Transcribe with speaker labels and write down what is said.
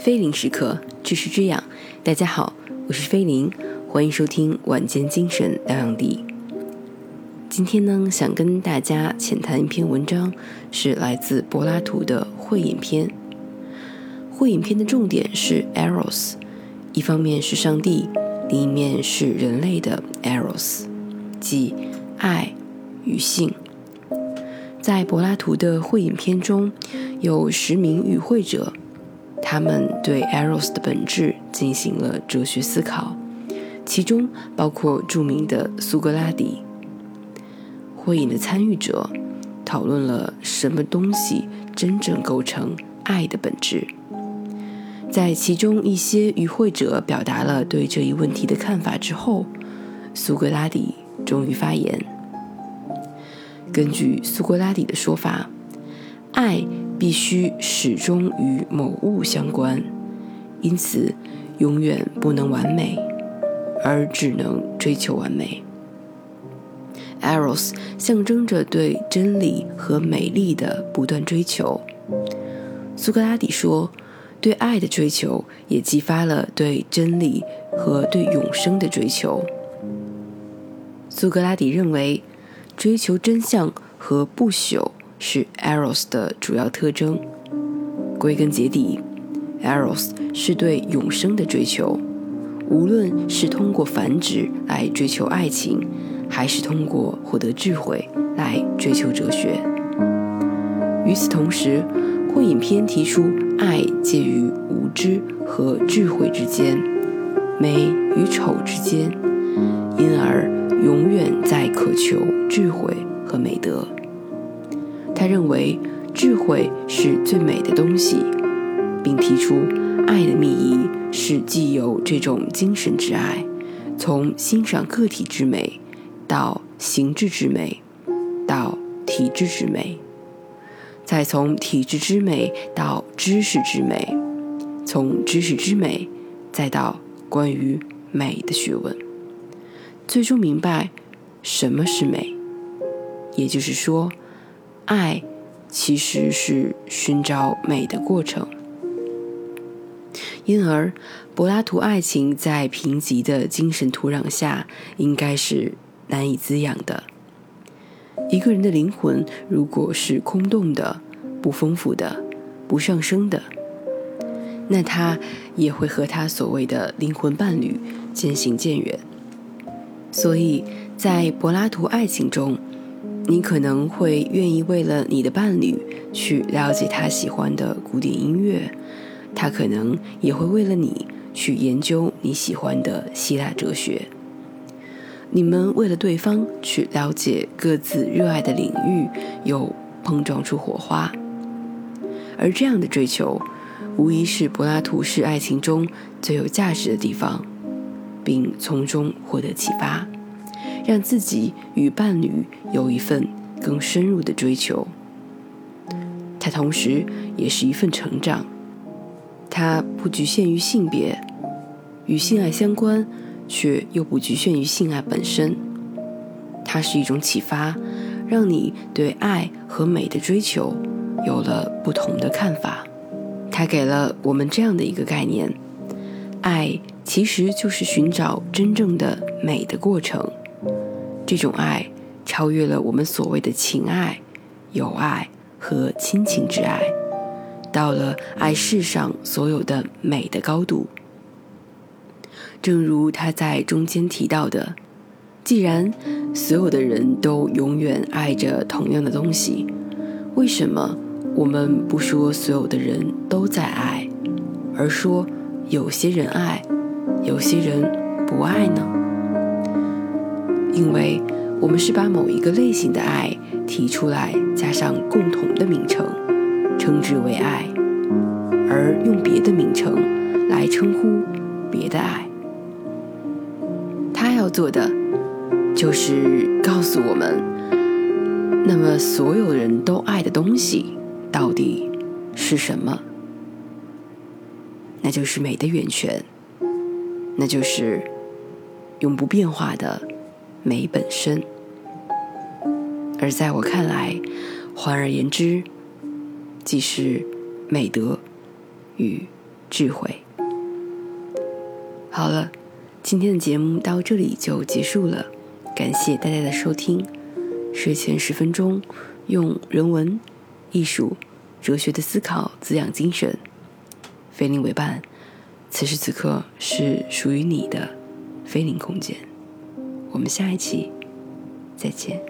Speaker 1: 菲林时刻，知识之养。大家好，我是菲林，欢迎收听晚间精神疗养地。今天呢，想跟大家浅谈一篇文章，是来自柏拉图的《会影篇》。《会影篇》的重点是 eros，一方面是上帝，另一面是人类的 eros，即爱与性。在柏拉图的《会影篇》中，有十名与会者。他们对 eros 的本质进行了哲学思考，其中包括著名的苏格拉底。会议的参与者讨论了什么东西真正构成爱的本质。在其中一些与会者表达了对这一问题的看法之后，苏格拉底终于发言。根据苏格拉底的说法，爱。必须始终与某物相关，因此永远不能完美，而只能追求完美。Eros 象征着对真理和美丽的不断追求。苏格拉底说，对爱的追求也激发了对真理和对永生的追求。苏格拉底认为，追求真相和不朽。是 eros 的主要特征。归根结底，eros 是对永生的追求。无论是通过繁殖来追求爱情，还是通过获得智慧来追求哲学。与此同时，会影片提出，爱介于无知和智慧之间，美与丑之间，因而永远在渴求智慧和美德。他认为智慧是最美的东西，并提出爱的秘仪是既有这种精神之爱，从欣赏个体之美，到形制之美，到体制之美，再从体制之美到知识之美，从知识之美再到关于美的学问，最终明白什么是美，也就是说。爱其实是寻找美的过程，因而柏拉图爱情在贫瘠的精神土壤下应该是难以滋养的。一个人的灵魂如果是空洞的、不丰富的、不上升的，那他也会和他所谓的灵魂伴侣渐行渐远。所以在柏拉图爱情中。你可能会愿意为了你的伴侣去了解他喜欢的古典音乐，他可能也会为了你去研究你喜欢的希腊哲学。你们为了对方去了解各自热爱的领域，又碰撞出火花。而这样的追求，无疑是柏拉图式爱情中最有价值的地方，并从中获得启发。让自己与伴侣有一份更深入的追求，它同时也是一份成长。它不局限于性别，与性爱相关，却又不局限于性爱本身。它是一种启发，让你对爱和美的追求有了不同的看法。它给了我们这样的一个概念：爱其实就是寻找真正的美的过程。这种爱超越了我们所谓的情爱、友爱和亲情之爱，到了爱世上所有的美的高度。正如他在中间提到的，既然所有的人都永远爱着同样的东西，为什么我们不说所有的人都在爱，而说有些人爱，有些人不爱呢？因为我们是把某一个类型的爱提出来，加上共同的名称，称之为爱，而用别的名称来称呼别的爱。他要做的就是告诉我们，那么所有人都爱的东西到底是什么？那就是美的源泉，那就是永不变化的。美本身，而在我看来，换而言之，即是美德与智慧。好了，今天的节目到这里就结束了，感谢大家的收听。睡前十分钟，用人文、艺术、哲学的思考滋养精神。菲林为伴，此时此刻是属于你的菲林空间。我们下一期再见。